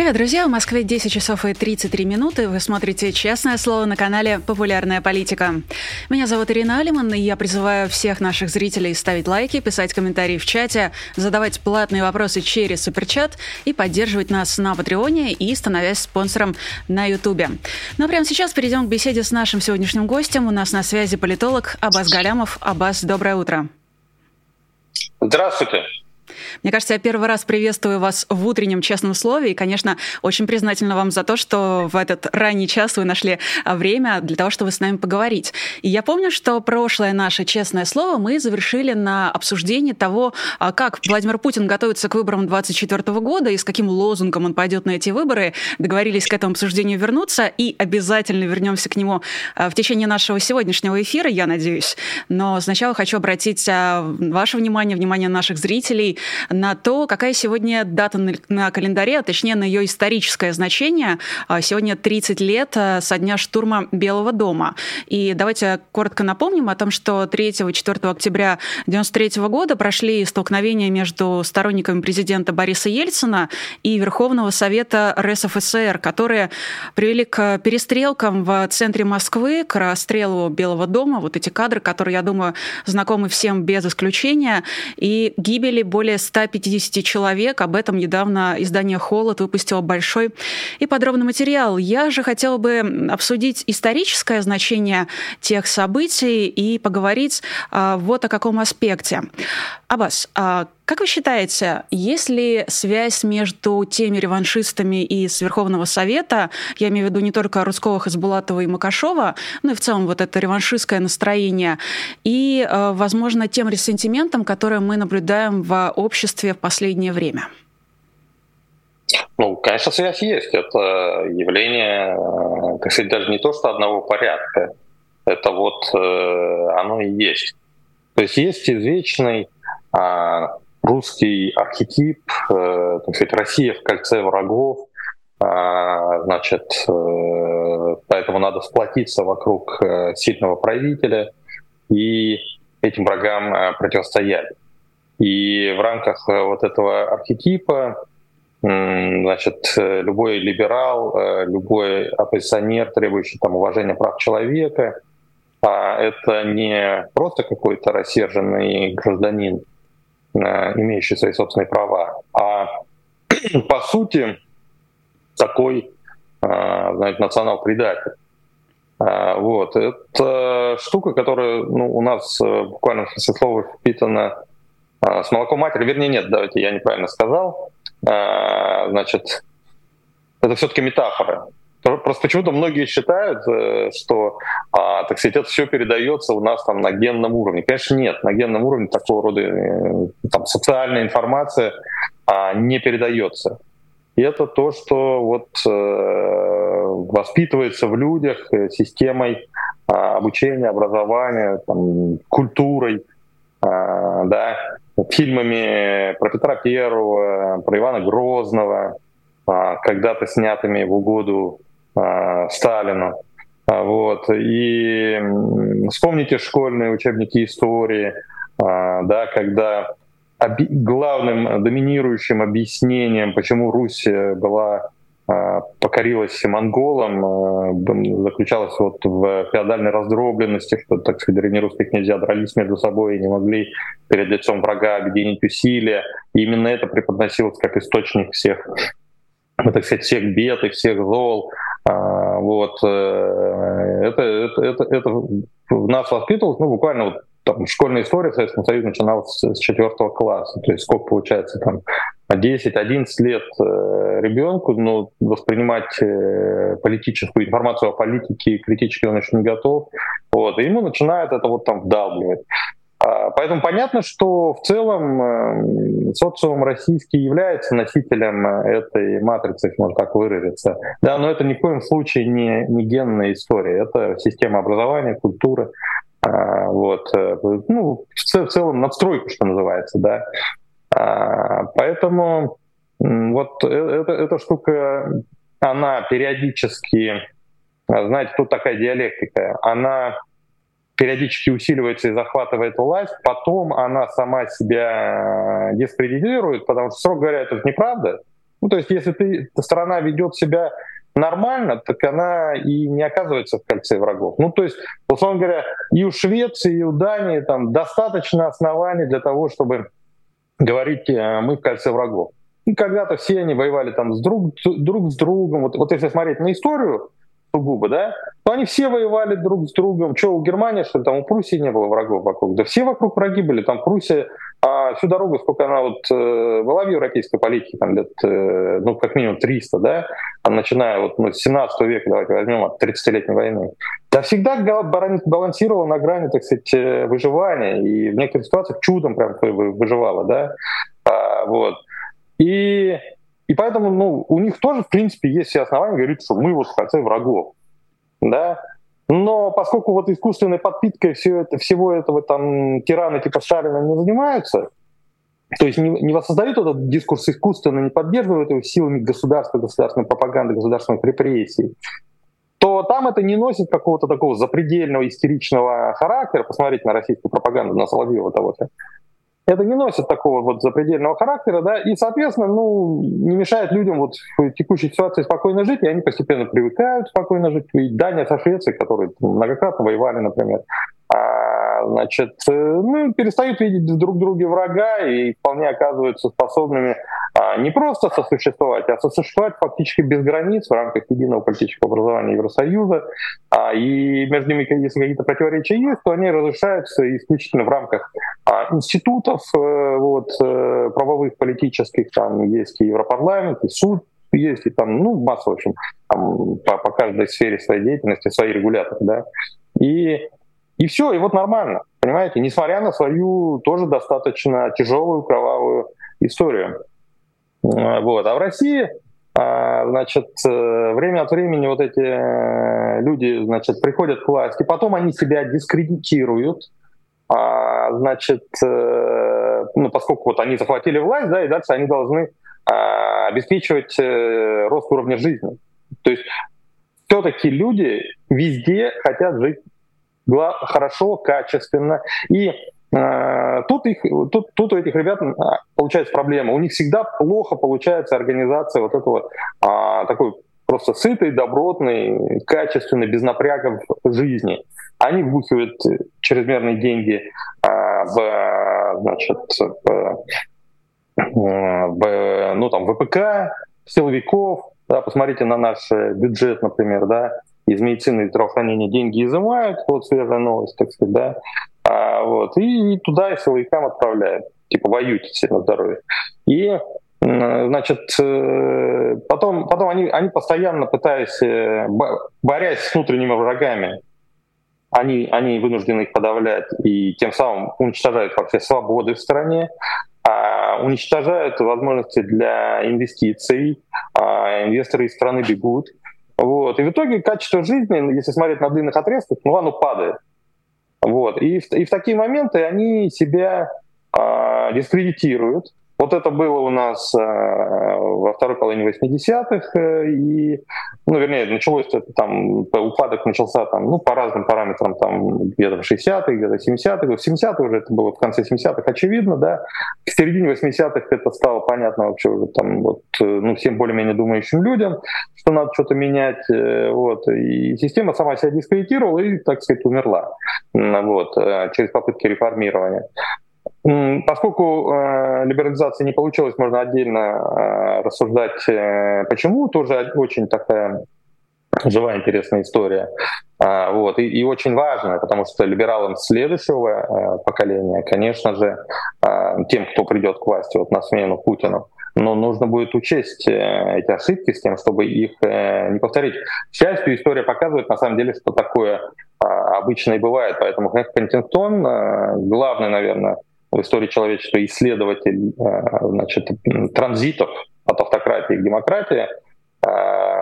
Привет, друзья! В Москве 10 часов и 33 минуты. Вы смотрите «Честное слово» на канале «Популярная политика». Меня зовут Ирина Алиман, и я призываю всех наших зрителей ставить лайки, писать комментарии в чате, задавать платные вопросы через суперчат и поддерживать нас на Патреоне и становясь спонсором на Ютубе. Ну а прямо сейчас перейдем к беседе с нашим сегодняшним гостем. У нас на связи политолог Абаз Галямов. Абаз, доброе утро. Здравствуйте. Мне кажется, я первый раз приветствую вас в утреннем честном слове и, конечно, очень признательна вам за то, что в этот ранний час вы нашли а, время для того, чтобы с нами поговорить. И я помню, что прошлое наше честное слово мы завершили на обсуждении того, а, как Владимир Путин готовится к выборам 2024 года и с каким лозунгом он пойдет на эти выборы. Договорились к этому обсуждению вернуться и обязательно вернемся к нему а, в течение нашего сегодняшнего эфира, я надеюсь. Но сначала хочу обратить ваше внимание, внимание наших зрителей на то, какая сегодня дата на календаре, а точнее на ее историческое значение. А, сегодня 30 лет а, со дня штурма Белого дома. И давайте коротко напомним о том, что 3-4 октября 1993 года прошли столкновения между сторонниками президента Бориса Ельцина и Верховного Совета РСФСР, которые привели к перестрелкам в центре Москвы, к расстрелу Белого дома. Вот эти кадры, которые, я думаю, знакомы всем без исключения. И гибели более 150 человек. Об этом недавно издание «Холод» выпустило большой и подробный материал. Я же хотела бы обсудить историческое значение тех событий и поговорить а, вот о каком аспекте. Аббас, а как вы считаете, есть ли связь между теми реваншистами из Верховного Совета, я имею в виду не только Русковых, Избулатова и Макашова, но и в целом вот это реваншистское настроение, и, э, возможно, тем ресентиментом, который мы наблюдаем в обществе в последнее время? Ну, конечно, связь есть. Это явление, э, так сказать, даже не то, что одного порядка. Это вот э, оно и есть. То есть есть извечный а, русский архетип, э, так сказать, Россия в кольце врагов, а, значит, э, поэтому надо сплотиться вокруг э, сильного правителя и этим врагам противостоять. И в рамках вот этого архетипа значит, любой либерал, любой оппозиционер, требующий там, уважения прав человека, а это не просто какой-то рассерженный гражданин, Э, имеющий свои собственные права, а по сути такой э, знаете, национал-предатель. Э, вот. Это штука, которая ну, у нас буквально в смысле слова впитана с молоком матери. Вернее, нет, давайте я неправильно сказал. Значит, это все-таки метафора. Просто почему-то многие считают, э, что, а, так сказать, это все передается у нас там на генном уровне. Конечно, нет. На генном уровне такого рода э, там, социальная информация а, не передается. И это то, что вот э, воспитывается в людях системой а, обучения, образования, там, культурой, а, да, фильмами про Петра Первого, про Ивана Грозного, когда-то снятыми в угоду Сталину. А, вот. И вспомните школьные учебники истории, а, да, когда главным доминирующим объяснением, почему Русь была покорилась монголам, заключалось вот в феодальной раздробленности, что, так сказать, древнерусские князья дрались между собой и не могли перед лицом врага объединить усилия. И именно это преподносилось как источник всех, так сказать, всех бед и всех зол. А, вот. Э, это, это, это, это в нас воспитывалось, ну, буквально вот там, школьная история в Советском Союзе начиналась с четвертого класса. То есть сколько получается там 10-11 лет э, ребенку, но воспринимать э, политическую информацию о политике критически он еще не готов. Вот, и ему начинает это вот там вдалбливать. А, поэтому понятно, что в целом э, социум российский является носителем э, этой матрицы, если можно так выразиться. Да, но это ни в коем случае не, не генная история, это система образования, культуры. А, вот, э, ну, в целом надстройка, что называется, да. А, поэтому вот эта, эта штука, она периодически знаете, тут такая диалектика, она периодически усиливается и захватывает власть, потом она сама себя дискредитирует, потому что, строго говоря, это неправда. Ну, то есть, если ты, страна ведет себя нормально, так она и не оказывается в кольце врагов. Ну, то есть, условно говоря, и у Швеции, и у Дании там достаточно оснований для того, чтобы говорить, э, мы в кольце врагов. И когда-то все они воевали там с друг, друг с другом. Вот, вот если смотреть на историю, сугубо, да, то они все воевали друг с другом. Что, у Германии, что ли, там у Пруссии не было врагов вокруг? Да все вокруг враги были. Там Пруссия а всю дорогу, сколько она вот э, была в европейской политике, там лет, э, ну, как минимум 300, да, а начиная вот ну, с 17 века, давайте возьмем от 30-летней войны, да всегда балансировала на грани, так сказать, э, выживания, и в некоторых ситуациях чудом прям выживала, да, а, вот. И и поэтому ну, у них тоже, в принципе, есть все основания говорить, что мы вот в конце врагов. Да? Но поскольку вот искусственной подпиткой все это, всего этого там тираны типа Сталина не занимаются, то есть не, не воссоздают этот дискурс искусственно, не поддерживают его силами государства, государственной пропаганды, государственных репрессий, то там это не носит какого-то такого запредельного истеричного характера. Посмотрите на российскую пропаганду, на Соловьева того-то это не носит такого вот запредельного характера, да, и, соответственно, ну, не мешает людям вот в текущей ситуации спокойно жить, и они постепенно привыкают спокойно жить. И Дания со Швецией, которые многократно воевали, например, а, значит, э, ну, перестают видеть друг друга врага и вполне оказываются способными не просто сосуществовать, а сосуществовать фактически без границ в рамках единого политического образования Евросоюза. А, и между ними, если какие-то противоречия есть, то они разрешаются исключительно в рамках а, институтов э, вот, э, правовых, политических. Там есть и Европарламент, и суд, есть и там, ну, масса, в общем, там, по, по каждой сфере своей деятельности свои регуляторы, да. И, и все, и вот нормально, понимаете, несмотря на свою тоже достаточно тяжелую, кровавую историю. Э, вот. А в России, а, значит, э, время от времени вот эти э, люди, значит, приходят к власти, потом они себя дискредитируют, а, значит, ну, поскольку вот они захватили власть, да, и дальше они должны а, обеспечивать рост уровня жизни. То есть все-таки люди везде хотят жить хорошо, качественно. И тут, их, тут, тут у этих ребят а, получается проблема. У них всегда плохо получается организация вот этого а, такой просто сытой, добротной, качественной, без напрягов жизни. Они вбухивают чрезмерные деньги а, в, значит, в, в, ну, там, ВПК, силовиков. Да, посмотрите на наш бюджет, например, да, из медицины и здравоохранения деньги изымают, вот свежая новость, так сказать, да, а, вот, и, и туда и силовикам отправляют, типа воюйте на здоровье. И Значит, э, потом, потом они, они постоянно пытаясь, э, борясь с внутренними врагами, они, они вынуждены их подавлять и тем самым уничтожают вообще свободы в стране, а уничтожают возможности для инвестиций, а инвесторы из страны бегут. Вот. И в итоге качество жизни, если смотреть на длинных отрезках, ну оно падает. Вот. И, в, и в такие моменты они себя э, дискредитируют, вот это было у нас э, во второй половине 80-х, э, и, ну, вернее, началось это там, упадок начался там, ну, по разным параметрам, там, где-то в 60-х, где-то в 70-х, в 70-х уже это было в конце 70-х, очевидно, да, к середине 80-х это стало понятно вообще уже там, вот, э, ну, всем более-менее думающим людям, что надо что-то менять, вот, и система сама себя дискредитировала и, так сказать, умерла, вот, через попытки реформирования. Поскольку э, либерализация не получилась, можно отдельно э, рассуждать, э, почему, тоже очень такая живая интересная история. А, вот, и, и очень важная, потому что либералам следующего э, поколения, конечно же, э, тем, кто придет к власти вот, на смену Путину, но нужно будет учесть э, эти ошибки с тем, чтобы их э, не повторить. К счастью, история показывает на самом деле, что такое э, обычно и бывает. Поэтому как Пентингтон, э, главный, наверное, в истории человечества исследователь э, значит, транзитов от автократии к демократии, э,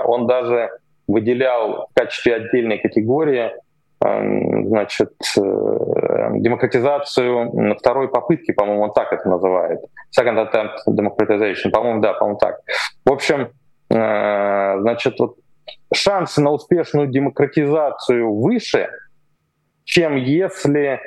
он даже выделял в качестве отдельной категории э, значит, демократизацию второй попытки, по-моему, он так это называет. Second attempt democratization, по-моему, да, по-моему, так. В общем, значит, вот шансы на успешную демократизацию выше, чем если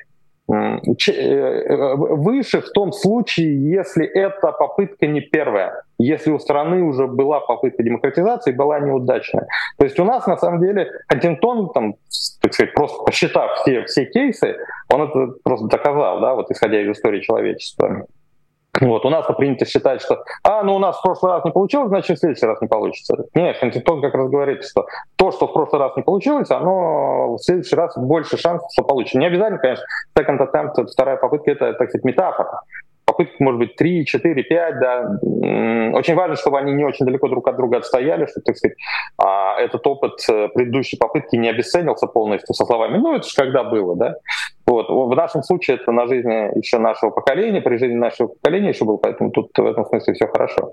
выше в том случае, если эта попытка не первая, если у страны уже была попытка демократизации, была неудачная. То есть у нас на самом деле Хантингтон, там, так сказать, просто посчитав все, все кейсы, он это просто доказал, да, вот исходя из истории человечества. Вот, у нас принято считать, что «а, ну у нас в прошлый раз не получилось, значит в следующий раз не получится». Нет, Хантингтон как раз говорит, что то, что в прошлый раз не получилось, оно в следующий раз больше шансов, что получится. Не обязательно, конечно, second attempt, вторая попытка — это, так сказать, метафора попыток может быть 3, 4, 5, да. Очень важно, чтобы они не очень далеко друг от друга отстояли, чтобы, так сказать, а, этот опыт э, предыдущей попытки не обесценился полностью со словами «ну, это же когда было», да. Вот. В нашем случае это на жизни еще нашего поколения, при жизни нашего поколения еще был, поэтому тут в этом смысле все хорошо.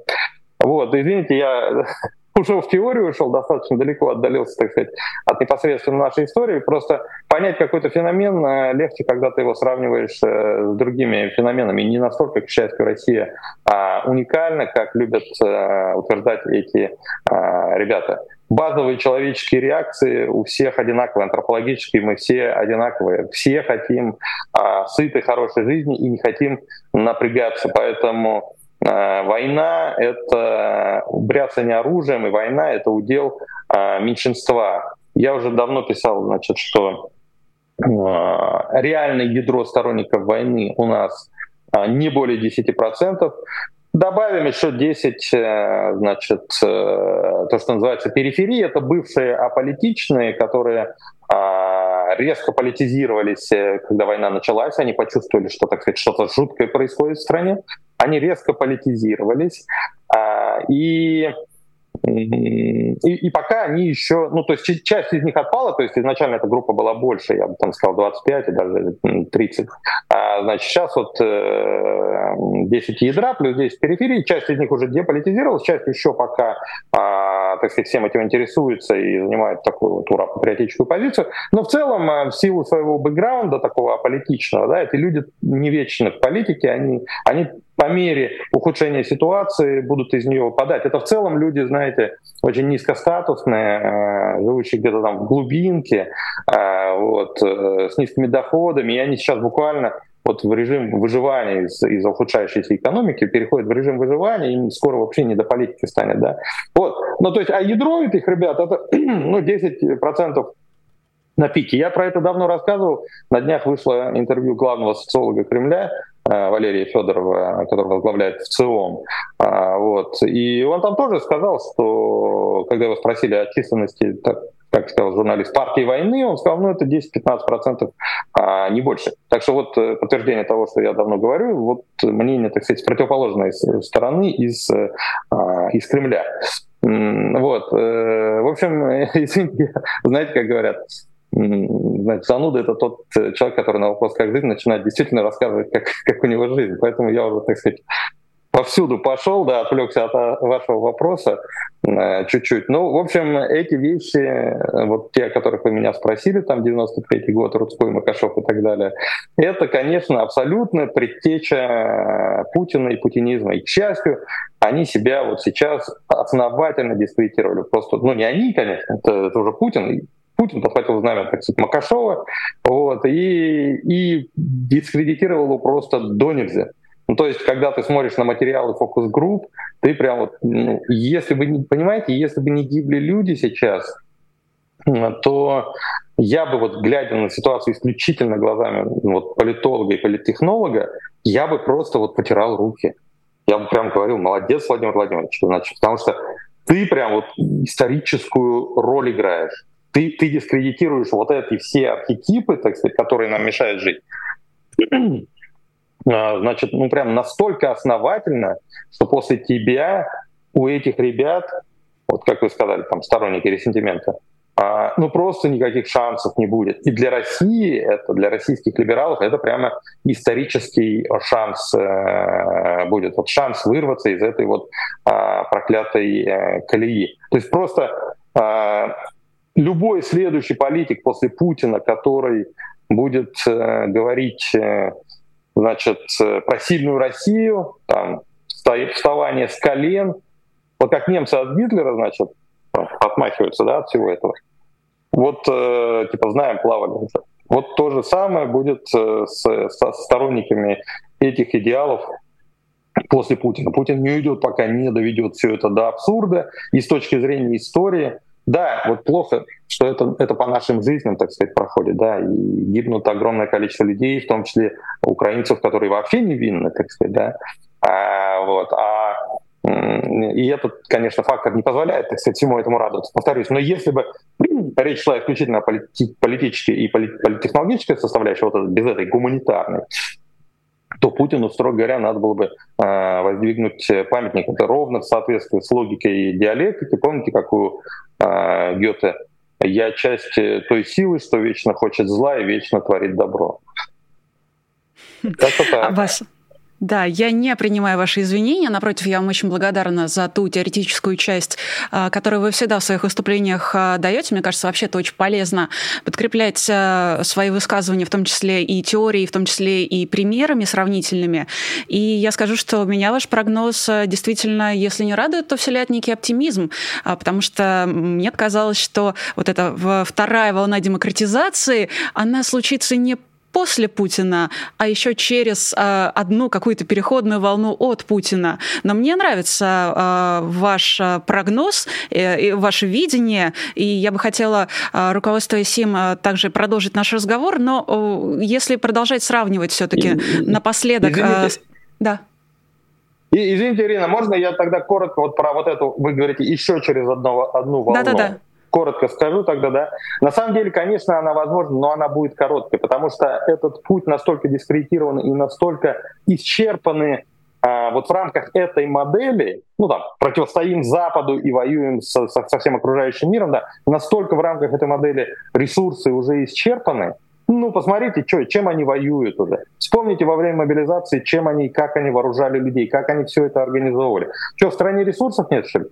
Вот, извините, я ушел в теорию, ушел достаточно далеко, отдалился, так сказать, от непосредственно нашей истории. Просто понять какой-то феномен э, легче, когда ты его сравниваешь э, с другими феноменами. Не настолько, к счастью, Россия а, уникальна, как любят э, утверждать эти ребята базовые человеческие реакции у всех одинаковые, антропологические, мы все одинаковые. Все хотим а, сытой, хорошей жизни и не хотим напрягаться. Поэтому а, война — это бряцание оружием, и война — это удел а, меньшинства. Я уже давно писал, значит, что а, реальное ядро сторонников войны у нас не более 10%. Добавим еще 10, э, значит, э, то, что называется периферии, это бывшие аполитичные, которые резко политизировались, э, когда война началась, они почувствовали, что, так сказать, что-то жуткое происходит в стране, они резко политизировались, а, и и, и пока они еще, ну то есть часть из них отпала, то есть изначально эта группа была больше, я бы там сказал 25 и даже 30. А, значит, сейчас вот 10 э, ядра плюс 10 периферий, часть из них уже деполитизировалась, часть еще пока, а, так сказать, всем этим интересуется и занимает такую вот ура-патриотическую позицию. Но в целом, э, в силу своего бэкграунда такого аполитичного, да, эти люди не вечны в политике, они, они по мере ухудшения ситуации будут из нее выпадать. Это в целом люди, знаете, очень низкостатусные, э, живущие где-то там в глубинке, э, вот, с низкими доходами, и они сейчас буквально вот в режим выживания из- из-за ухудшающейся экономики переходят в режим выживания, им скоро вообще не до политики станет, да. Вот, ну то есть, а ядро этих ребят, это, ну, 10% на пике. Я про это давно рассказывал. На днях вышло интервью главного социолога Кремля Э, Валерия Федорова, который возглавляет ВЦИОМ. А, вот. И он там тоже сказал, что когда его спросили о численности, так, как сказал журналист, партии войны, он сказал, ну это 10-15%, а не больше. Так что вот э, подтверждение того, что я давно говорю, вот мнение, так сказать, с противоположной стороны из, а, из Кремля. Вот. Э, в общем, извините, знаете, как говорят, Значит, зануда — это тот э, человек, который на вопрос «как жизнь» начинает действительно рассказывать, как, как у него жизнь. Поэтому я уже, так сказать, повсюду пошел, да, отвлекся от а, вашего вопроса э, чуть-чуть. Ну, в общем, эти вещи, э, вот те, о которых вы меня спросили, там 93-й год, Рудской, Макашов и так далее, это, конечно, абсолютно предтеча Путина и путинизма. И, к счастью, они себя вот сейчас основательно дискредитировали. Просто, ну, не они, конечно, это, это уже Путин, Путин подхватил знамя, так сказать, Макашова, вот, и, и дискредитировал его просто до нельзя. Ну, то есть, когда ты смотришь на материалы фокус-групп, ты прям вот, ну, если бы, не понимаете, если бы не гибли люди сейчас, то я бы вот, глядя на ситуацию исключительно глазами вот, политолога и политтехнолога, я бы просто вот потирал руки. Я бы прям говорил, молодец, Владимир Владимирович, значит, потому что ты прям вот историческую роль играешь ты, ты дискредитируешь вот эти все архетипы, так сказать, которые нам мешают жить. А, значит, ну прям настолько основательно, что после тебя у этих ребят, вот как вы сказали, там сторонники ресентимента, а, ну просто никаких шансов не будет. И для России, это для российских либералов, это прямо исторический шанс э, будет, вот шанс вырваться из этой вот а, проклятой э, колеи. То есть просто любой следующий политик после Путина, который будет э, говорить э, значит, э, про сильную Россию, там, вставание с колен, вот как немцы от Гитлера, значит, отмахиваются да, от всего этого. Вот, э, типа, знаем, плавали. Вот то же самое будет э, с, со сторонниками этих идеалов после Путина. Путин не уйдет, пока не доведет все это до абсурда. И с точки зрения истории, да, вот плохо, что это, это по нашим жизням, так сказать, проходит, да, и гибнут огромное количество людей, в том числе украинцев, которые вообще невинны, так сказать, да. А, вот, а и этот, конечно, фактор не позволяет, так сказать, всему этому радоваться. Повторюсь, но если бы речь шла исключительно о полити- политической и политтехнологической составляющей, вот без этой гуманитарной, то Путину, строго говоря, надо было бы э, воздвигнуть памятник. Это ровно в соответствии с логикой диалектики. Помните, какую э, Гёте «Я часть той силы, что вечно хочет зла и вечно творит добро». Как-то так. Аббас, да, я не принимаю ваши извинения. Напротив, я вам очень благодарна за ту теоретическую часть, а, которую вы всегда в своих выступлениях а, даете. Мне кажется, вообще это очень полезно подкреплять а, свои высказывания, в том числе и теорией, в том числе и примерами сравнительными. И я скажу, что меня ваш прогноз действительно, если не радует, то вселяет некий оптимизм, потому что мне казалось, что вот эта вторая волна демократизации, она случится не после Путина, а еще через э, одну какую-то переходную волну от Путина. Но мне нравится э, ваш э, прогноз, э, ваше видение, и я бы хотела, э, руководствуясь им, э, также продолжить наш разговор. Но э, если продолжать сравнивать все-таки напоследок... Э, да. И, извините, Ирина, можно я тогда коротко вот про вот эту, вы говорите, еще через одно, одну волну? Да-да-да коротко скажу тогда, да. На самом деле, конечно, она возможна, но она будет короткой, потому что этот путь настолько дискредитирован и настолько исчерпаны а, вот в рамках этой модели, ну там, противостоим Западу и воюем со, со, со всем окружающим миром, да, настолько в рамках этой модели ресурсы уже исчерпаны, ну, посмотрите, что, чем они воюют уже. Вспомните во время мобилизации, чем они, как они вооружали людей, как они все это организовывали. Что, в стране ресурсов нет, что ли?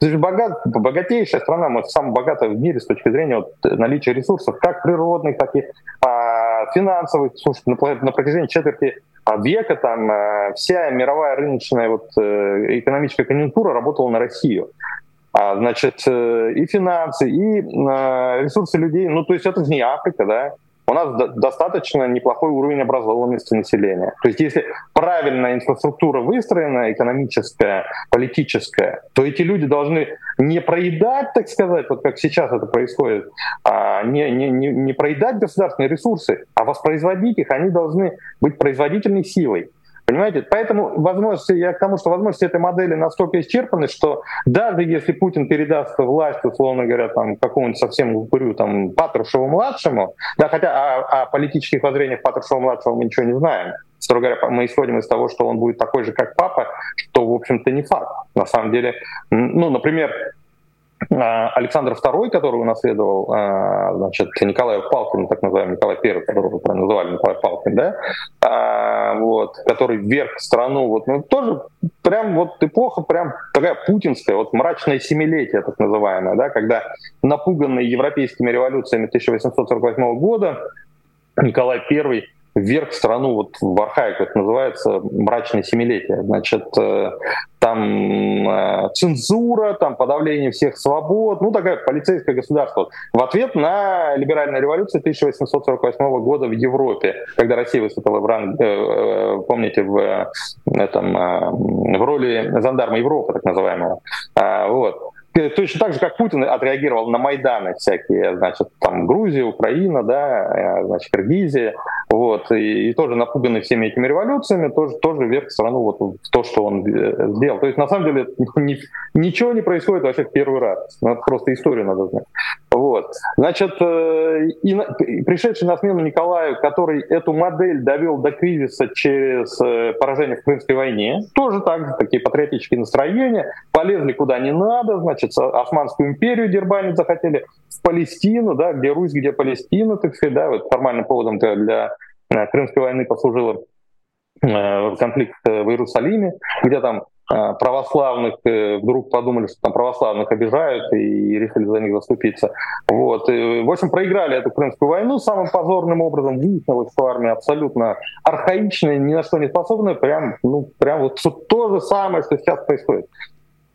Это же богат, богатейшая страна, мы самая богатая в мире с точки зрения вот, наличия ресурсов, как природных, так и а, финансовых. Слушайте, на, на протяжении четверти века там а, вся мировая рыночная вот, э, экономическая конъюнктура работала на Россию. А, значит, э, и финансы, и а, ресурсы людей. Ну, то есть это же не Африка, да у нас достаточно неплохой уровень образованности населения. То есть если правильная инфраструктура выстроена, экономическая, политическая, то эти люди должны не проедать, так сказать, вот как сейчас это происходит, а не, не, не, не проедать государственные ресурсы, а воспроизводить их. Они должны быть производительной силой. Понимаете? Поэтому возможности, я к тому, что возможности этой модели настолько исчерпаны, что даже если Путин передаст власть, условно говоря, там, какому-нибудь совсем упырю, там, Патрушеву-младшему, да, хотя о, о политических воззрениях Патрушева-младшего мы ничего не знаем, строго говоря, мы исходим из того, что он будет такой же, как папа, что, в общем-то, не факт. На самом деле, ну, например, Александр II, который унаследовал а, значит, Николая Палкин, так называемый Николай I, которого называли Николай Палкин, да, а, вот, который вверх страну, вот, ну, тоже прям вот эпоха прям такая путинская, вот мрачное семилетие, так называемое, да, когда напуганный европейскими революциями 1848 года Николай I вверх страну, вот в архаику это называется мрачное семилетие. Значит, э, там э, цензура, там подавление всех свобод, ну такая полицейское государство. В ответ на либеральную революцию 1848 года в Европе, когда Россия выступила в ранг, э, помните, в, этом, в роли жандарма Европы, так называемого. А, вот точно так же, как Путин отреагировал на Майданы всякие, значит, там Грузия, Украина, да, э, значит, Киргизия, вот, и, и тоже напуганный всеми этими революциями, тоже, тоже вверх страну вот в то, что он э, сделал. То есть, на самом деле, ни, ничего не происходит вообще в первый раз. Ну, просто историю надо знать. Вот. Значит, э, и, и пришедший на смену Николаю, который эту модель довел до кризиса через поражение в Крымской войне, тоже так же, такие патриотические настроения, полезли куда не надо, значит, значит, Османскую империю дербанить захотели, в Палестину, да, где Русь, где Палестина, так сказать, да, вот формальным поводом для э, Крымской войны послужила э, конфликт э, в Иерусалиме, где там православных вдруг подумали, что там православных обижают и решили за них заступиться. Вот. И, в общем, проиграли эту Крымскую войну самым позорным образом. Выяснилось, что армия абсолютно архаичная, ни на что не способная. Прям, ну, прям вот то же самое, что сейчас происходит.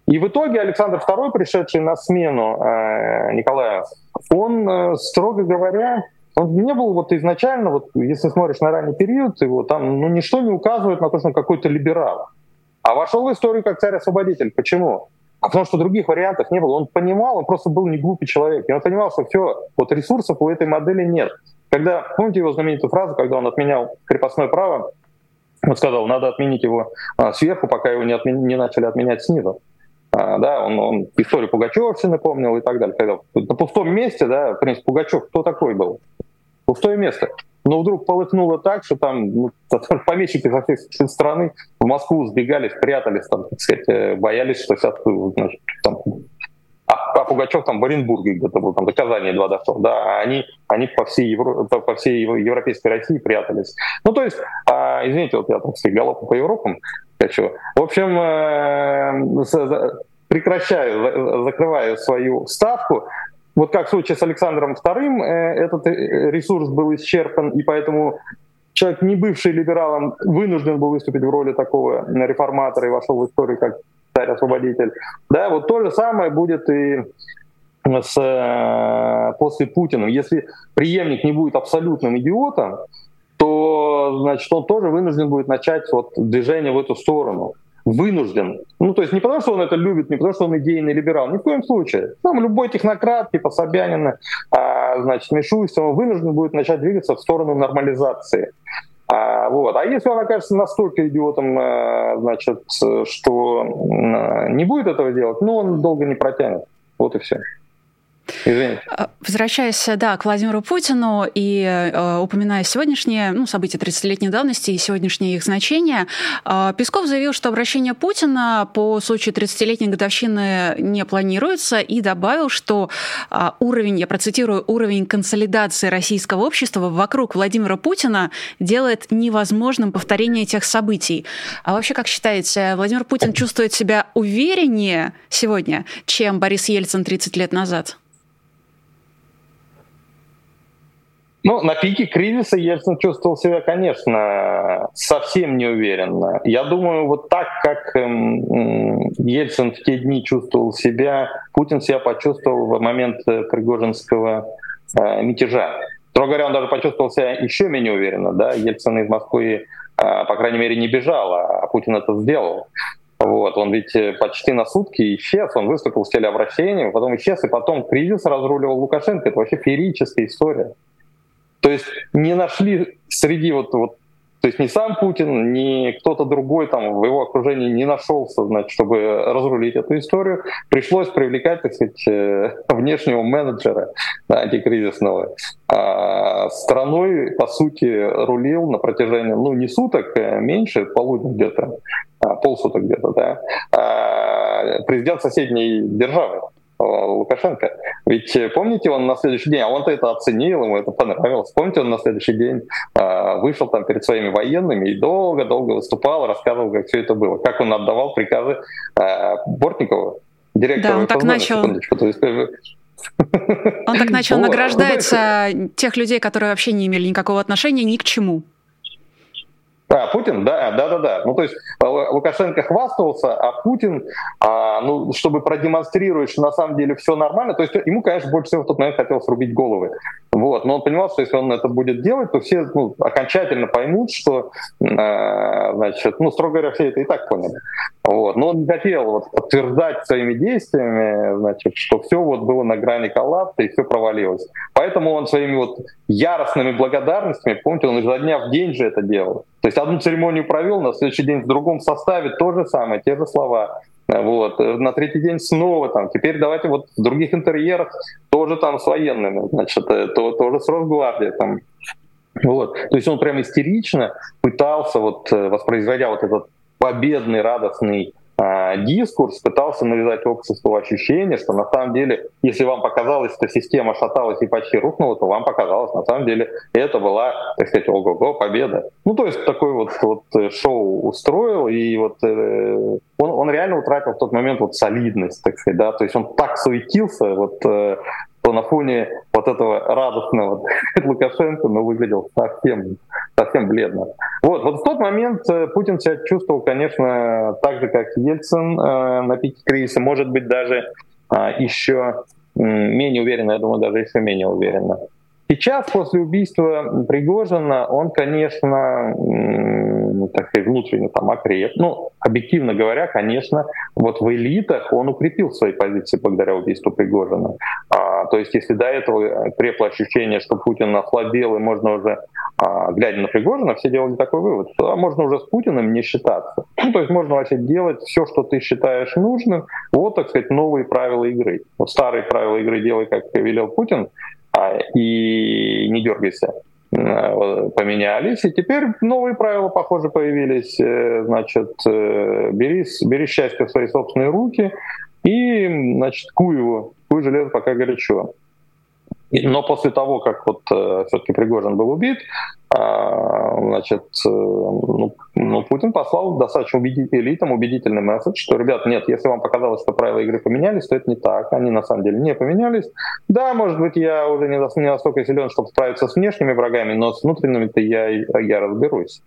И в итоге Александр II, пришедший на смену э, Николая, он, э, строго говоря, он не был вот изначально, вот если смотришь на ранний период, его там ну, ничто не указывает на то, что он какой-то либерал. А вошел в историю как царь-освободитель. Почему? А потому что других вариантов не было. Он понимал, он просто был не глупый человек. И он понимал, что все, вот ресурсов у этой модели нет. Когда, помните его знаменитую фразу, когда он отменял крепостное право, он сказал, надо отменить его а, сверху, пока его не, отмен... не начали отменять снизу. А, да, он, он историю Пугачевщины помнил и так далее. Когда на пустом месте, да, в принципе, Пугачев кто такой был? Пустое место. Но вдруг полыхнуло так, что там ну, помещики со всех страны в Москву сбегали, спрятались, там, так сказать, э, боялись, что сейчас значит, там, а, а Пугачев там в Оренбурге где-то был, там до Казани едва дошел, да, а они, они по всей, Евро, по всей европейской России прятались. Ну, то есть, а, извините, вот я, так сказать, галопом по Европам хочу. В общем, э, прекращаю, закрываю свою ставку. Вот как в случае с Александром II, э, этот э, ресурс был исчерпан, и поэтому человек, не бывший либералом, вынужден был выступить в роли такого реформатора и вошел в историю как царь-освободитель. Да, вот то же самое будет и с, после Путина. Если преемник не будет абсолютным идиотом, то значит, он тоже вынужден будет начать вот движение в эту сторону вынужден. Ну, то есть не потому, что он это любит, не потому, что он идейный либерал, ни в коем случае. Там любой технократ, типа Собянина, а, значит, Мишустина, вынужден будет начать двигаться в сторону нормализации. А, вот. а если он окажется настолько идиотом, а, значит, что не будет этого делать, ну, он долго не протянет. Вот и все. А, возвращаясь, да, к Владимиру Путину и э, упоминая сегодняшние ну, события 30-летней давности и сегодняшнее их значение, э, Песков заявил, что обращение Путина по случаю 30-летней годовщины не планируется и добавил, что э, уровень, я процитирую, уровень консолидации российского общества вокруг Владимира Путина делает невозможным повторение этих событий. А вообще, как считаете, Владимир Путин чувствует себя увереннее сегодня, чем Борис Ельцин 30 лет назад? Ну, на пике кризиса Ельцин чувствовал себя, конечно, совсем неуверенно. Я думаю, вот так, как эм, Ельцин в те дни чувствовал себя, Путин себя почувствовал в момент э, Пригожинского э, мятежа. Строго говоря, он даже почувствовал себя еще менее уверенно. Да? Ельцин из Москвы, э, по крайней мере, не бежал, а Путин это сделал. Вот, он ведь почти на сутки исчез, он выступил с телеобращением, потом исчез, и потом кризис разруливал Лукашенко. Это вообще феерическая история. То есть не нашли среди вот, вот то есть ни сам Путин, ни кто-то другой там в его окружении не нашелся, значит, чтобы разрулить эту историю. Пришлось привлекать, так сказать, э, внешнего менеджера да, антикризисного. А страной, по сути, рулил на протяжении, ну, не суток, а меньше, полудня где-то, а полсуток где-то, да, а президент соседней державы. Лукашенко. Ведь э, помните, он на следующий день, а он-то это оценил, ему это понравилось. Помните, он на следующий день а, вышел там перед своими военными и долго-долго выступал, рассказывал, как все это было, как он отдавал приказы а, Бортникову, директору. Да, он так начал. Э, он так начал награждать тех людей, которые вообще не имели никакого отношения ни к чему. А, Путин, да, да, да, да. Ну, то есть э, Лукашенко хвастался, а Путин, а, ну, чтобы продемонстрировать, что на самом деле все нормально, то есть ему, конечно, больше всего в тот момент хотелось рубить головы. Вот. Но он понимал, что если он это будет делать, то все ну, окончательно поймут, что, э, значит, ну, строго говоря, все это и так поняли. Вот. Но он не хотел вот, подтверждать своими действиями, значит, что все вот было на грани коллапса и все провалилось. Поэтому он своими вот яростными благодарностями, помните, он изо дня в день же это делал. То есть одну церемонию провел, на следующий день в другом составе то же самое, те же слова. Вот. На третий день снова там. Теперь давайте вот в других интерьерах тоже там с военными, значит, э, то, тоже с Росгвардией там. Вот. То есть он прям истерично пытался, вот, э, воспроизводя вот этот победный, радостный дискурс пытался навязать обществу ощущение, что на самом деле, если вам показалось, что система шаталась и почти рухнула, то вам показалось, на самом деле, это была, так сказать, ого-го, победа. Ну, то есть такой вот, вот э, шоу устроил, и вот э, он, он реально утратил в тот момент вот солидность, так сказать, да, то есть он так суетился, вот э, то на фоне вот этого радостного Лукашенко, ну, выглядел совсем, совсем бледно. Вот, вот в тот момент э, Путин себя чувствовал, конечно, так же, как Ельцин э, на пике кризиса, может быть, даже э, еще менее уверенно, я думаю, даже еще менее уверенно. Сейчас, после убийства Пригожина, он, конечно, так сказать, внутренне там окреп. Ну, объективно говоря, конечно, вот в элитах он укрепил свои позиции благодаря убийству Пригожина. А, то есть, если до этого крепло ощущение, что Путин ослабел, и можно уже, а, глядя на Пригожина, все делали такой вывод, что можно уже с Путиным не считаться. Ну, то есть можно вообще делать все, что ты считаешь нужным. Вот, так сказать, новые правила игры. Вот старые правила игры делай, как велел Путин, а, и не дергайся э, поменялись, и теперь новые правила, похоже, появились. Э, значит, э, бери, бери счастье в свои собственные руки и, значит, куй его, куй железо, пока горячо. Но после того, как вот э, все-таки Пригожин был убит, э, значит, э, ну, ну, Путин послал достаточно убедительный, элитам убедительный месседж, что, ребят, нет, если вам показалось, что правила игры поменялись, то это не так. Они на самом деле не поменялись. Да, может быть, я уже не, не настолько силен, чтобы справиться с внешними врагами, но с внутренними-то я, я разберусь.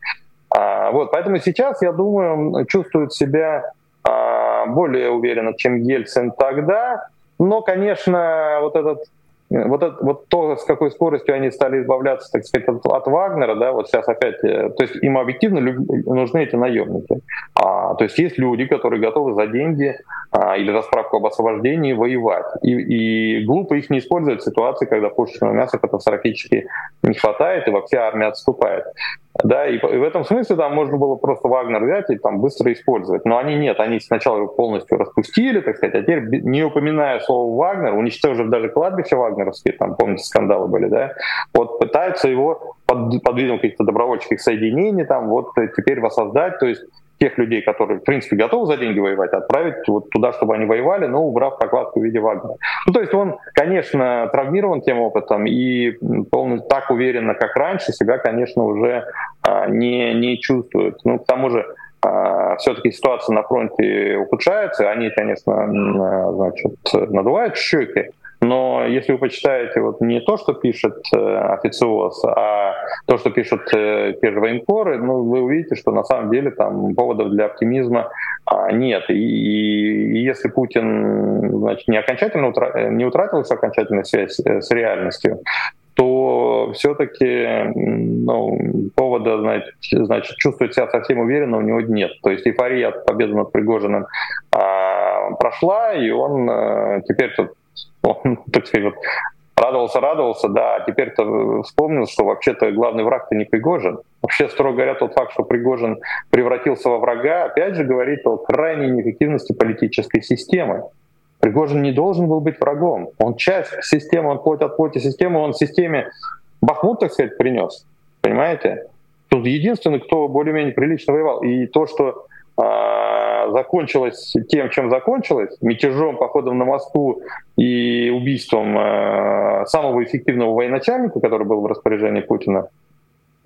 А, вот, поэтому сейчас, я думаю, чувствует себя а, более уверенно, чем Ельцин тогда. Но, конечно, вот этот вот, это, вот то, с какой скоростью они стали избавляться, так сказать, от, от Вагнера, да, вот сейчас опять, э, то есть им объективно нужны эти наемники. А, то есть есть люди, которые готовы за деньги а, или за справку об освобождении воевать. И, и глупо их не использовать в ситуации, когда пушечного мяса катастрофически не хватает, и вообще армия отступает. Да, и, в этом смысле там можно было просто Вагнер взять и там быстро использовать. Но они нет, они сначала его полностью распустили, так сказать, а теперь, не упоминая слово Вагнер, уничтожив даже кладбище вагнеровские, там, помните, скандалы были, да, вот пытаются его под, под видом каких-то добровольческих соединений там вот теперь воссоздать, то есть тех людей, которые, в принципе, готовы за деньги воевать, отправить вот туда, чтобы они воевали, но убрав прокладку в виде Вагнера. Ну, то есть он, конечно, травмирован тем опытом и полностью так уверенно, как раньше, себя, конечно, уже а, не, не чувствует. Ну, к тому же, а, все-таки ситуация на фронте ухудшается, они, конечно, а, значит, надувают щеки, но если вы почитаете вот не то, что пишет э, официоз, а то, что пишут э, те же военкоры, ну, вы увидите, что на самом деле там поводов для оптимизма а, нет. И, и если Путин значит, не окончательно утра... не утратил всю окончательную связь э, с реальностью, то все-таки ну, повода значит, значит, чувствовать себя совсем уверенно у него нет. То есть эйфория от победы над Пригожиным а, прошла, и он а, теперь тут так сказать, вот, радовался, радовался, да, а теперь-то вспомнил, что вообще-то главный враг-то не Пригожин. Вообще, строго говоря, тот факт, что Пригожин превратился во врага, опять же говорит о крайней неэффективности политической системы. Пригожин не должен был быть врагом. Он часть системы, он плоть от плоти системы, он системе Бахмут, так сказать, принес. Понимаете? Тут единственный, кто более-менее прилично воевал. И то, что а, закончилось тем, чем закончилось, мятежом, походом на Москву и убийством а, самого эффективного военачальника, который был в распоряжении Путина,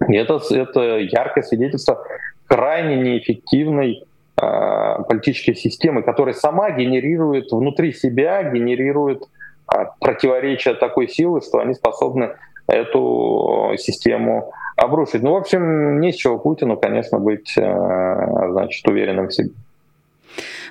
это, это яркое свидетельство крайне неэффективной э, политической системы, которая сама генерирует внутри себя, генерирует э, противоречия такой силы, что они способны эту систему обрушить. Ну, в общем, не с чего Путину, конечно, быть, э, значит, уверенным в себе.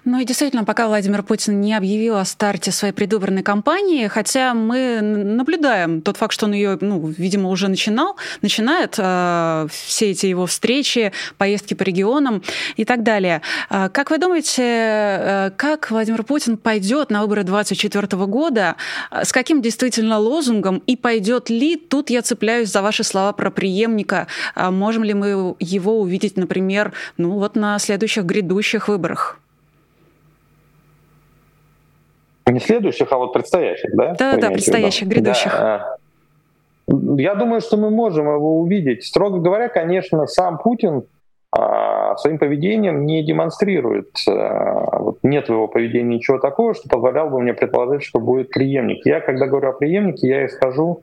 Ну и действительно, пока Владимир Путин не объявил о старте своей предвыборной кампании, хотя мы наблюдаем тот факт, что он ее, ну, видимо, уже начинал, начинает э, все эти его встречи, поездки по регионам и так далее. Э, как вы думаете, э, как Владимир Путин пойдет на выборы 2024 года, э, с каким действительно лозунгом и пойдет ли? Тут я цепляюсь за ваши слова про преемника. Можем ли мы его увидеть, например, ну вот на следующих грядущих выборах? Не следующих, а вот предстоящих, да? Да, да, предстоящих, грядущих. Да. Я думаю, что мы можем его увидеть. Строго говоря, конечно, сам Путин а, своим поведением не демонстрирует, а, вот нет в его поведении ничего такого, что позволял бы мне предположить, что будет преемник. Я, когда говорю о преемнике, я исхожу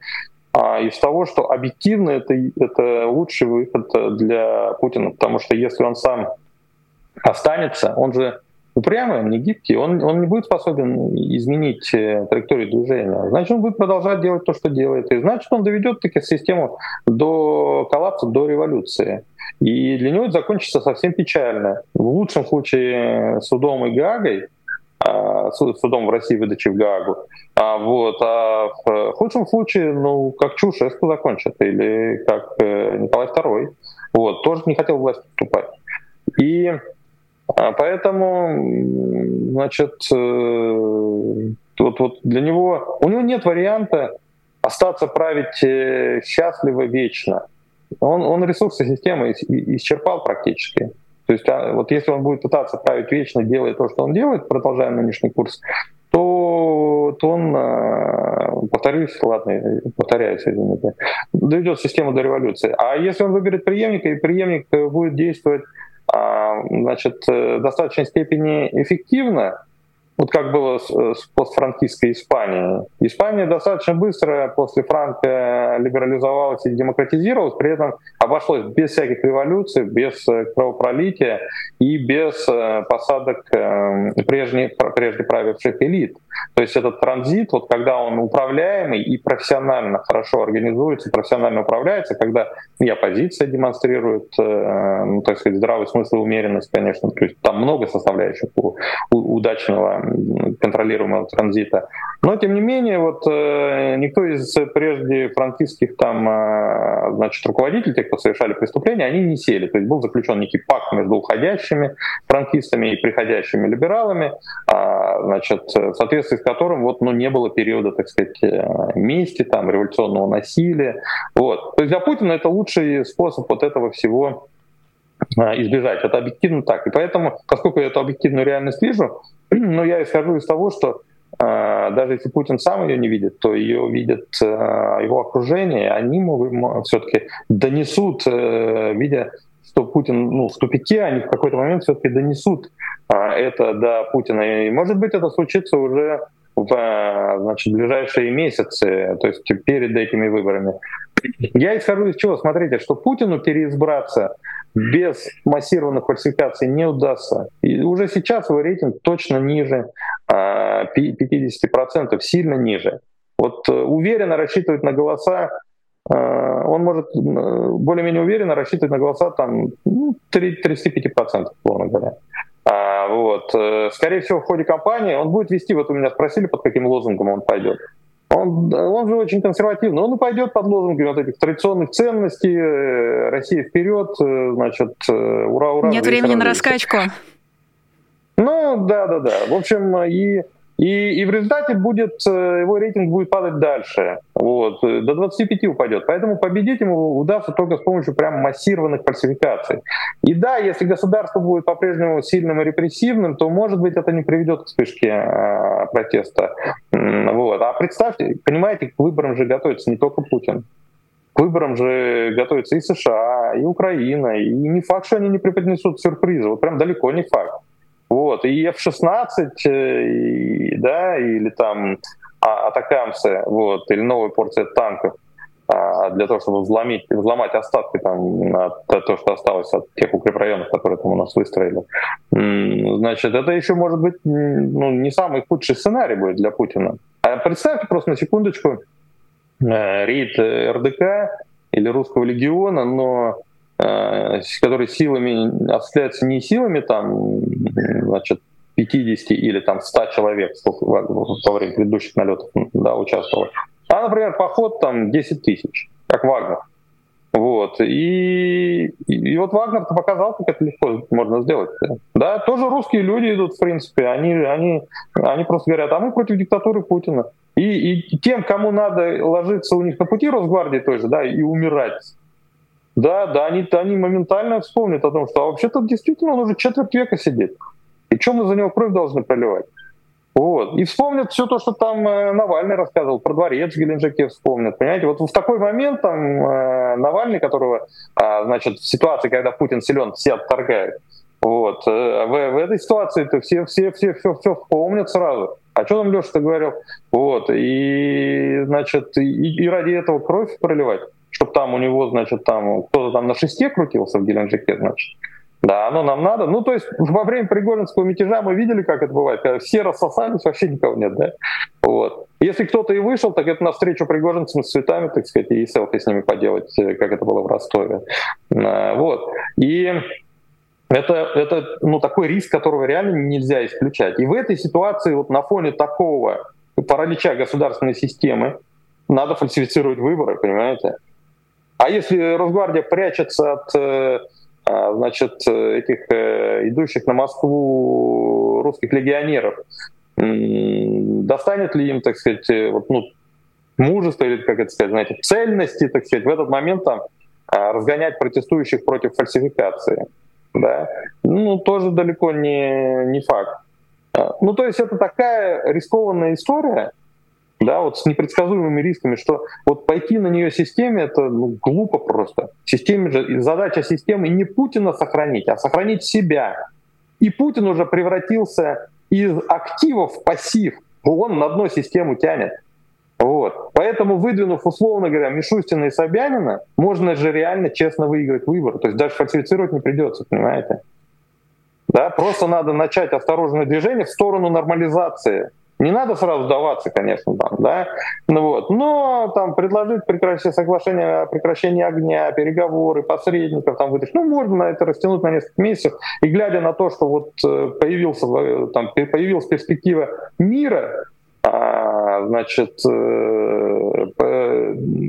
а, из того, что объективно это, это лучший выход для Путина, потому что если он сам останется, он же упрямый, он не гибкий, он, он не будет способен изменить э, траекторию движения. Значит, он будет продолжать делать то, что делает. И значит, он доведет таки систему до коллапса, до революции. И для него это закончится совсем печально. В лучшем случае судом и Гаагой, а, судом в России выдачи в Гаагу. А, вот, а в худшем случае, ну, как Чаушеску закончат, или как э, Николай II. Вот, тоже не хотел власть уступать. И поэтому, значит, э, вот, вот для него, у него нет варианта остаться править э, счастливо вечно. Он, он ресурсы системы исчерпал практически. То есть а, вот если он будет пытаться править вечно, делая то, что он делает, продолжая нынешний курс, то, то он, а, повторюсь, ладно, повторяюсь, извините, доведет систему до революции. А если он выберет преемника, и преемник будет действовать а, значит, э, в достаточной степени эффективно, вот как было с, с постфранкистской Испанией. Испания достаточно быстро после Франка либерализовалась и демократизировалась, при этом обошлось без всяких революций, без э, кровопролития и без э, посадок э, прежних, прежде правивших элит. То есть этот транзит, вот когда он управляемый и профессионально хорошо организуется, профессионально управляется, когда и оппозиция демонстрирует, ну, так сказать, здравый смысл и умеренность, конечно, то есть там много составляющих у, у удачного контролируемого транзита. Но, тем не менее, вот э, никто из прежде французских там, э, значит, руководителей, тех, кто совершали преступления, они не сели. То есть был заключен некий пакт между уходящими франкистами и приходящими либералами, э, значит, в соответствии с которым вот, ну, не было периода, так сказать, э, мести, там, революционного насилия. Вот. То есть для Путина это лучший способ вот этого всего избежать. Это объективно так. И поэтому, поскольку я эту объективную реальность вижу, но я исхожу из того, что даже если Путин сам ее не видит, то ее видят э, его окружение, они все-таки донесут, э, видя, что Путин ну, в тупике, они в какой-то момент все-таки донесут это до Путина. И может быть это случится уже в значит, ближайшие месяцы, то есть перед этими выборами. Я исхожу из чего? Смотрите, что Путину переизбраться без массированных фальсификаций не удастся. И уже сейчас его рейтинг точно ниже 50%, а, сильно ниже. Вот э, уверенно рассчитывать на голоса, э, он может более-менее уверенно рассчитывать на голоса там ну, 35%, условно говоря. А, вот. Э, скорее всего, в ходе кампании он будет вести, вот у меня спросили, под каким лозунгом он пойдет. Он, он же очень консервативный. Он и пойдет под лозунгами вот этих традиционных ценностей, э, Россия вперед, э, значит, э, ура, ура. Нет времени на раскачку. Ну, да, да, да. В общем, и и, и в результате будет, э, его рейтинг будет падать дальше. Вот, э, до 25 упадет. Поэтому победить ему удастся только с помощью прям массированных фальсификаций. И да, если государство будет по-прежнему сильным и репрессивным, то, может быть, это не приведет к вспышке э, протеста. Вот. А представьте, понимаете, к выборам же готовится не только Путин. К выборам же готовится и США, и Украина. И не факт, что они не преподнесут сюрпризы. Вот прям далеко не факт. Вот, и F-16, э, да, или там а, атакамсы, вот, или новая порция танков а, для того, чтобы взломить, взломать остатки там, от, от того, что осталось от тех укрепрайонов, которые там у нас выстроили. Значит, это еще может быть ну, не самый худший сценарий будет для Путина. А представьте просто на секундочку э, рейд РДК или русского легиона, но Э, который силами осуществляется не силами там, значит, 50 или там 100 человек во время предыдущих налетов да, участвовало, а, например, поход там 10 тысяч, как Вагнер. Вот. И, и вот Вагнер показал, как это легко можно сделать. Да, тоже русские люди идут, в принципе. Они, они, они просто говорят, а мы против диктатуры Путина. И, и тем, кому надо ложиться у них на пути Росгвардии той же, да, и умирать да, да, они, они моментально вспомнят о том, что а вообще-то действительно он уже четверть века сидит. И что мы за него кровь должны проливать? Вот. И вспомнят все то, что там э, Навальный рассказывал, про дворец в Геленджике вспомнят. Понимаете, вот в такой момент там э, Навальный, которого, э, значит, в ситуации, когда Путин силен, все отторгают. Вот. Э, в, в этой ситуации то все, все, все, все, все вспомнят сразу. А что там Леша-то говорил? Вот. И, значит, и, и ради этого кровь проливать чтобы там у него, значит, там кто-то там на шесте крутился в Геленджике, значит. Да, оно нам надо. Ну, то есть во время Пригожинского мятежа мы видели, как это бывает, когда все рассосались, вообще никого нет, да? Вот. Если кто-то и вышел, так это навстречу пригожинцам с цветами, так сказать, и селфи с ними поделать, э, как это было в Ростове. А, вот. И это, это ну, такой риск, которого реально нельзя исключать. И в этой ситуации вот на фоне такого паралича государственной системы надо фальсифицировать выборы, понимаете? А если Росгвардия прячется от э, а, значит, этих э, идущих на Москву русских легионеров, достанет ли им, так сказать, э, вот, ну, мужество или, как это сказать, знаете, цельности, так сказать, в этот момент там а, разгонять протестующих против фальсификации, да, ну, тоже далеко не, не факт. А, ну, то есть это такая рискованная история, да, вот с непредсказуемыми рисками, что вот пойти на нее системе, это ну, глупо просто. Системе же, задача системы не Путина сохранить, а сохранить себя. И Путин уже превратился из активов в пассив. Он на дно систему тянет. Вот. Поэтому, выдвинув, условно говоря, Мишустина и Собянина, можно же реально честно выиграть выборы. То есть даже фальсифицировать не придется, понимаете? Да, просто надо начать осторожное движение в сторону нормализации не надо сразу сдаваться, конечно, там, да, ну вот, но там предложить прекращение соглашение о прекращении огня, переговоры, посредников, там выдать, ну можно это растянуть на несколько месяцев, и глядя на то, что вот э, появился, э, там, появилась перспектива мира, а, значит, э,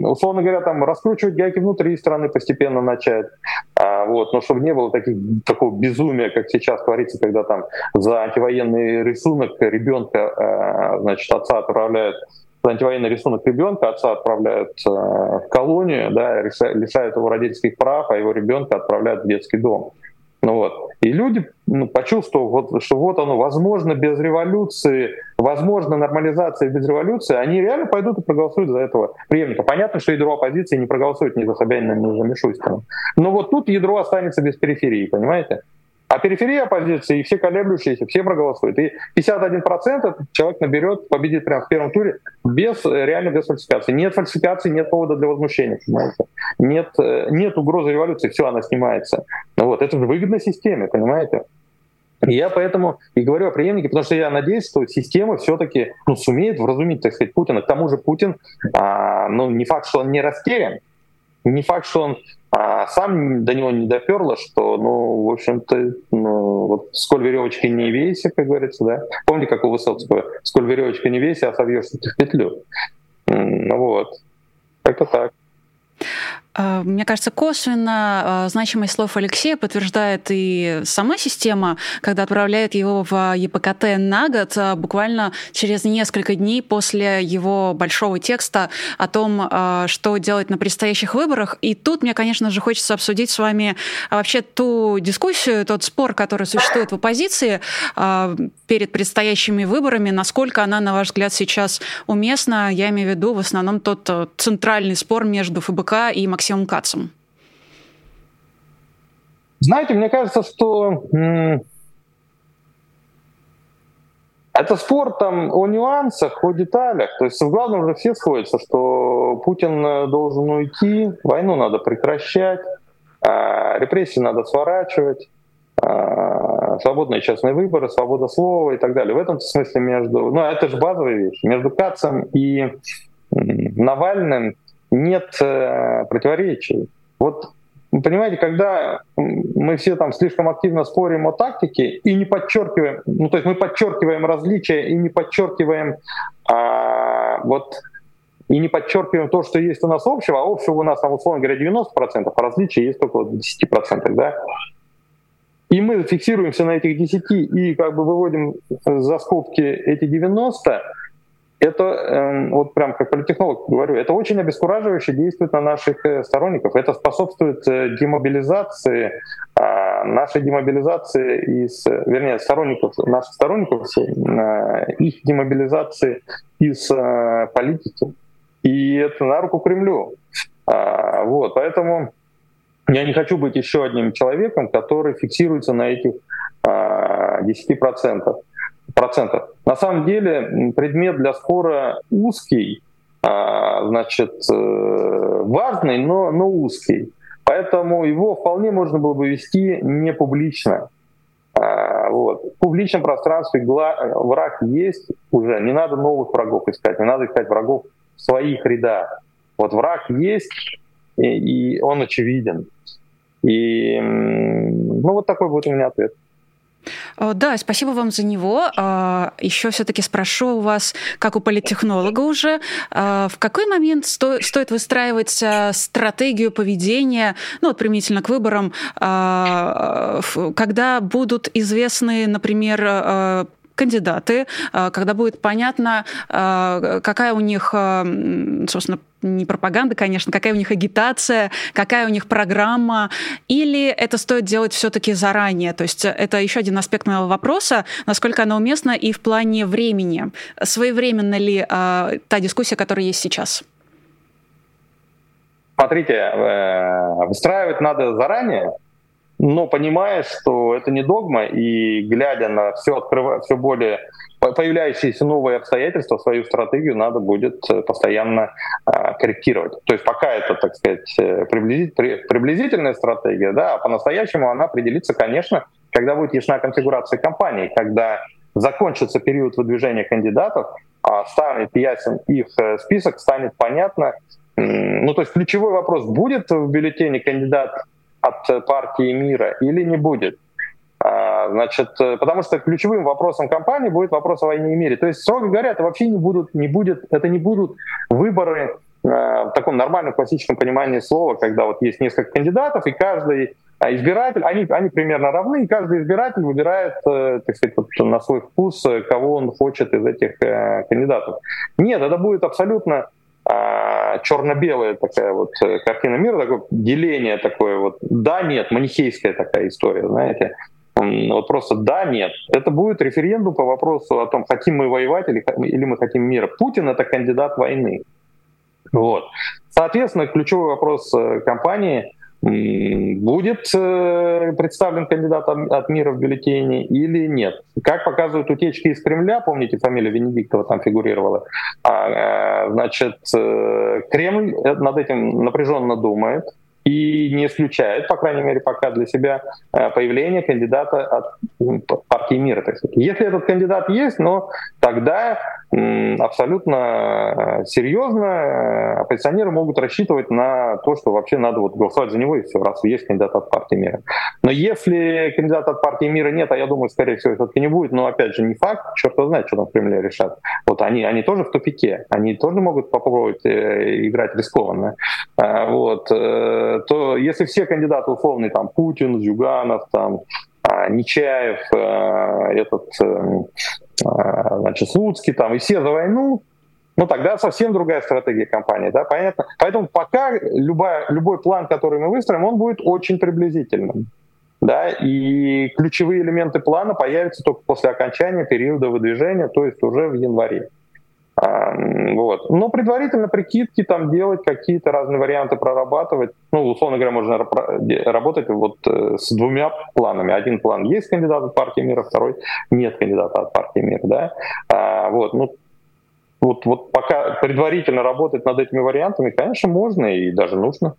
условно говоря, там раскручивать гайки внутри страны постепенно начать, а, вот, но чтобы не было таких, такого безумия, как сейчас творится, когда там за антивоенный рисунок ребенка, а, значит, отца отправляют за антивоенный рисунок ребенка отца отправляют в колонию, да, лишают его родительских прав, а его ребенка отправляют в детский дом. Ну вот. И люди ну, почувствовав, вот, что вот оно, возможно, без революции, возможно, нормализация без революции, они реально пойдут и проголосуют за этого преемника. Понятно, что ядро оппозиции не проголосует ни за Собянина, ни за Мишустина. Но вот тут ядро останется без периферии, понимаете? А периферия оппозиции, и все колеблющиеся, все проголосуют. И 51% человек наберет, победит прямо в первом туре без, реально без фальсификации. Нет фальсификации, нет повода для возмущения, понимаете? Нет, э, нет угрозы революции, все, она снимается. Ну вот, это же выгодно системе, понимаете? Я поэтому и говорю о преемнике, потому что я надеюсь, что система все-таки ну, сумеет вразумить, так сказать, Путина. К тому же Путин, а, ну, не факт, что он не растерян, не факт, что он а сам до него не доперло, что, ну, в общем-то, ну, вот сколь веревочки не вейся, как говорится, да. Помните, как у Высоцкого, сколь веревочка не вейся, а собьешься ты в петлю. Ну вот, как-то так. А, мне кажется, косвенно а, значимость слов Алексея подтверждает и сама система, когда отправляет его в ЕПКТ на год, а, буквально через несколько дней после его большого текста о том, что делать на предстоящих выборах. И тут мне, конечно же, хочется обсудить с вами вообще ту дискуссию, тот спор, который существует в оппозиции перед предстоящими выборами, насколько она, на ваш взгляд, сейчас уместна. Я имею в виду в основном тот центральный спор между ФБК и Максимом Максимом Кацем? Знаете, мне кажется, что это спор там о нюансах, о деталях. То есть в главном уже все сходятся, что Путин э, должен уйти, войну надо прекращать, а, репрессии надо сворачивать, а, свободные частные выборы, свобода слова и так далее. В этом смысле между... Ну, это же базовые вещи. Между Кацем и Навальным нет э, противоречий. Вот понимаете, когда мы все там слишком активно спорим о тактике и не подчеркиваем, ну то есть мы подчеркиваем различия и не подчеркиваем а, вот и не подчеркиваем то, что есть у нас общего, а общего у нас там, условно говоря, 90%, а различия есть только 10%, да? И мы фиксируемся на этих 10 и как бы выводим за скобки эти 90, это, эм, вот прям как политехнолог говорю, это очень обескураживающе действует на наших э, сторонников. Это способствует э, демобилизации, а, нашей демобилизации из, вернее, сторонников, наших сторонников, э, их демобилизации из политики. И это на руку Кремлю. А, вот, поэтому я не хочу быть еще одним человеком, который фиксируется на этих 10% процентов. На самом деле предмет для спора узкий, а, значит, э, важный, но, но узкий. Поэтому его вполне можно было бы вести не публично. А, вот. В публичном пространстве враг есть уже, не надо новых врагов искать, не надо искать врагов в своих рядах. Вот враг есть, и, и он очевиден. И ну вот такой будет у меня ответ. Э, да, спасибо вам за него. А, Еще все-таки спрошу у вас, как у политтехнолога уже, а, в какой момент сто, стоит выстраивать а, стратегию поведения, ну вот применительно к выборам, когда будут известны, например, кандидаты, когда будет понятно, какая у них, собственно, не пропаганда, конечно, какая у них агитация, какая у них программа, или это стоит делать все-таки заранее? То есть это еще один аспект моего вопроса, насколько она уместна и в плане времени. Своевременно ли э, та дискуссия, которая есть сейчас? Смотрите, э, выстраивать надо заранее, но понимая, что это не догма, и глядя на все, открыва, все более появляющиеся новые обстоятельства, свою стратегию надо будет э, постоянно а, корректировать. То есть пока это, так сказать, э, приблизительная стратегия, да, а по-настоящему она определится, конечно, когда будет ясна конфигурация компании, когда закончится период выдвижения кандидатов, а станет ясен их э, список, станет понятно. Ну, то есть ключевой вопрос, будет в бюллетене кандидат от партии мира или не будет. Значит, э, потому что ключевым вопросом кампании будет вопрос о войне и мире. То есть, строго говоря, это вообще не будут, не будет, это не будут выборы э, в таком нормальном классическом понимании слова, когда вот есть несколько кандидатов, и каждый а, избиратель, они, они примерно равны, и каждый избиратель выбирает, э, так сказать, на свой вкус, кого он хочет из этих кандидатов. Нет, это будет абсолютно а, черно-белая такая вот картина мира, такое деление такое вот, да, нет, манихейская такая история, знаете. Вот просто да, нет. Это будет референдум по вопросу о том, хотим мы воевать или, или мы хотим мира. Путин — это кандидат войны. Вот. Соответственно, ключевой вопрос э, кампании будет э, представлен кандидат от мира в бюллетене или нет. Как показывают утечки из Кремля, помните, фамилия Венедиктова там фигурировала, а, э, значит, Кремль над этим напряженно думает, и не исключает, по крайней мере, пока для себя э, появление кандидата от партии мира. Так сказать. Если этот кандидат есть, но тогда абсолютно э, серьезно э, оппозиционеры могут рассчитывать на то, что вообще надо вот голосовать за него, и все, раз есть кандидат от партии мира. Но если кандидата от партии мира нет, а я думаю, скорее всего, все-таки не будет, но опять же не факт, черт его знает, что там в Кремле решат. Вот они, они тоже в тупике, они тоже могут попробовать играть рискованно. Вот то если все кандидаты условные, там, Путин, Зюганов, там, а, Нечаев, э, этот, э, значит, Слуцкий, там, и все за войну, ну тогда совсем другая стратегия компании, да, понятно. Поэтому пока любая, любой план, который мы выстроим, он будет очень приблизительным. Да, и ключевые элементы плана появятся только после окончания периода выдвижения, то есть уже в январе. Вот. Но предварительно прикидки там делать, какие-то разные варианты прорабатывать. Ну, условно говоря, можно работать вот э, с двумя планами. Один план есть кандидат от партии мира, второй нет кандидата от партии мира. Да? А, вот. Ну, вот, вот пока предварительно работать над этими вариантами, конечно, можно и даже нужно.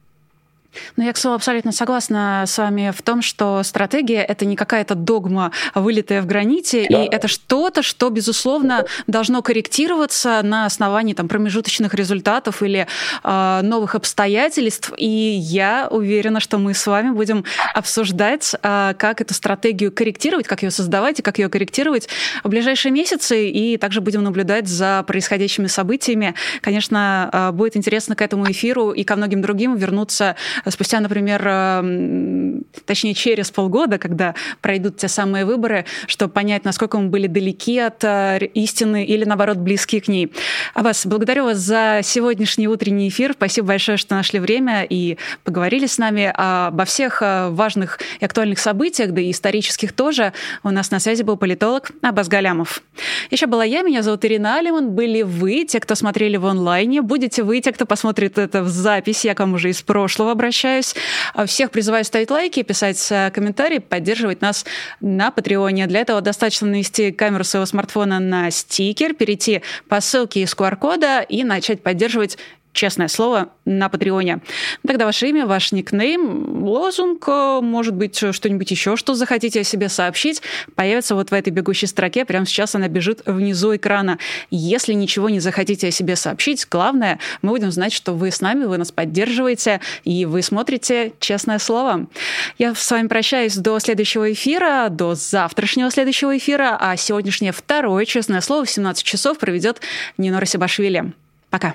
Ну, я, к слову, абсолютно согласна с вами в том, что стратегия — это не какая-то догма, вылитая в граните, да. и это что-то, что, безусловно, должно корректироваться на основании там, промежуточных результатов или э, новых обстоятельств. И я уверена, что мы с вами будем обсуждать, э, как эту стратегию корректировать, как ее создавать и как ее корректировать в ближайшие месяцы, и также будем наблюдать за происходящими событиями. Конечно, э, будет интересно к этому эфиру и ко многим другим вернуться спустя, например, эм, точнее, через полгода, когда пройдут те самые выборы, чтобы понять, насколько мы были далеки от э, истины или, наоборот, близки к ней. А вас благодарю вас за сегодняшний утренний эфир. Спасибо большое, что нашли время и поговорили с нами обо всех э, важных и актуальных событиях, да и исторических тоже. У нас на связи был политолог Абаз Галямов. Еще была я, меня зовут Ирина Алиман. Были вы, те, кто смотрели в онлайне. Будете вы, те, кто посмотрит это в записи. Я к вам уже из прошлого обращаюсь обращаюсь. А всех призываю ставить лайки, писать э, комментарии, поддерживать нас на Патреоне. Для этого достаточно навести камеру своего смартфона на стикер, перейти по ссылке из QR-кода и начать поддерживать честное слово, на Патреоне. Тогда ваше имя, ваш никнейм, лозунг, э, может быть, что-нибудь еще, что захотите о себе сообщить, появится вот в этой бегущей строке. Прямо сейчас она бежит внизу экрана. Если ничего не захотите о себе сообщить, главное, мы будем знать, что вы с нами, вы нас поддерживаете, и вы смотрите «Честное слово». Я с вами прощаюсь до следующего эфира, до завтрашнего следующего эфира, а сегодняшнее второе «Честное слово» в 17 часов проведет Нинора Сибашвили. Пока.